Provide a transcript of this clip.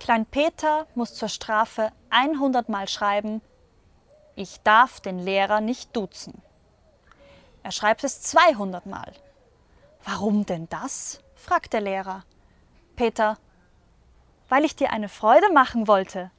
Klein Peter muss zur Strafe 100 Mal schreiben, ich darf den Lehrer nicht duzen. Er schreibt es 200 Mal. Warum denn das? fragt der Lehrer. Peter, weil ich dir eine Freude machen wollte,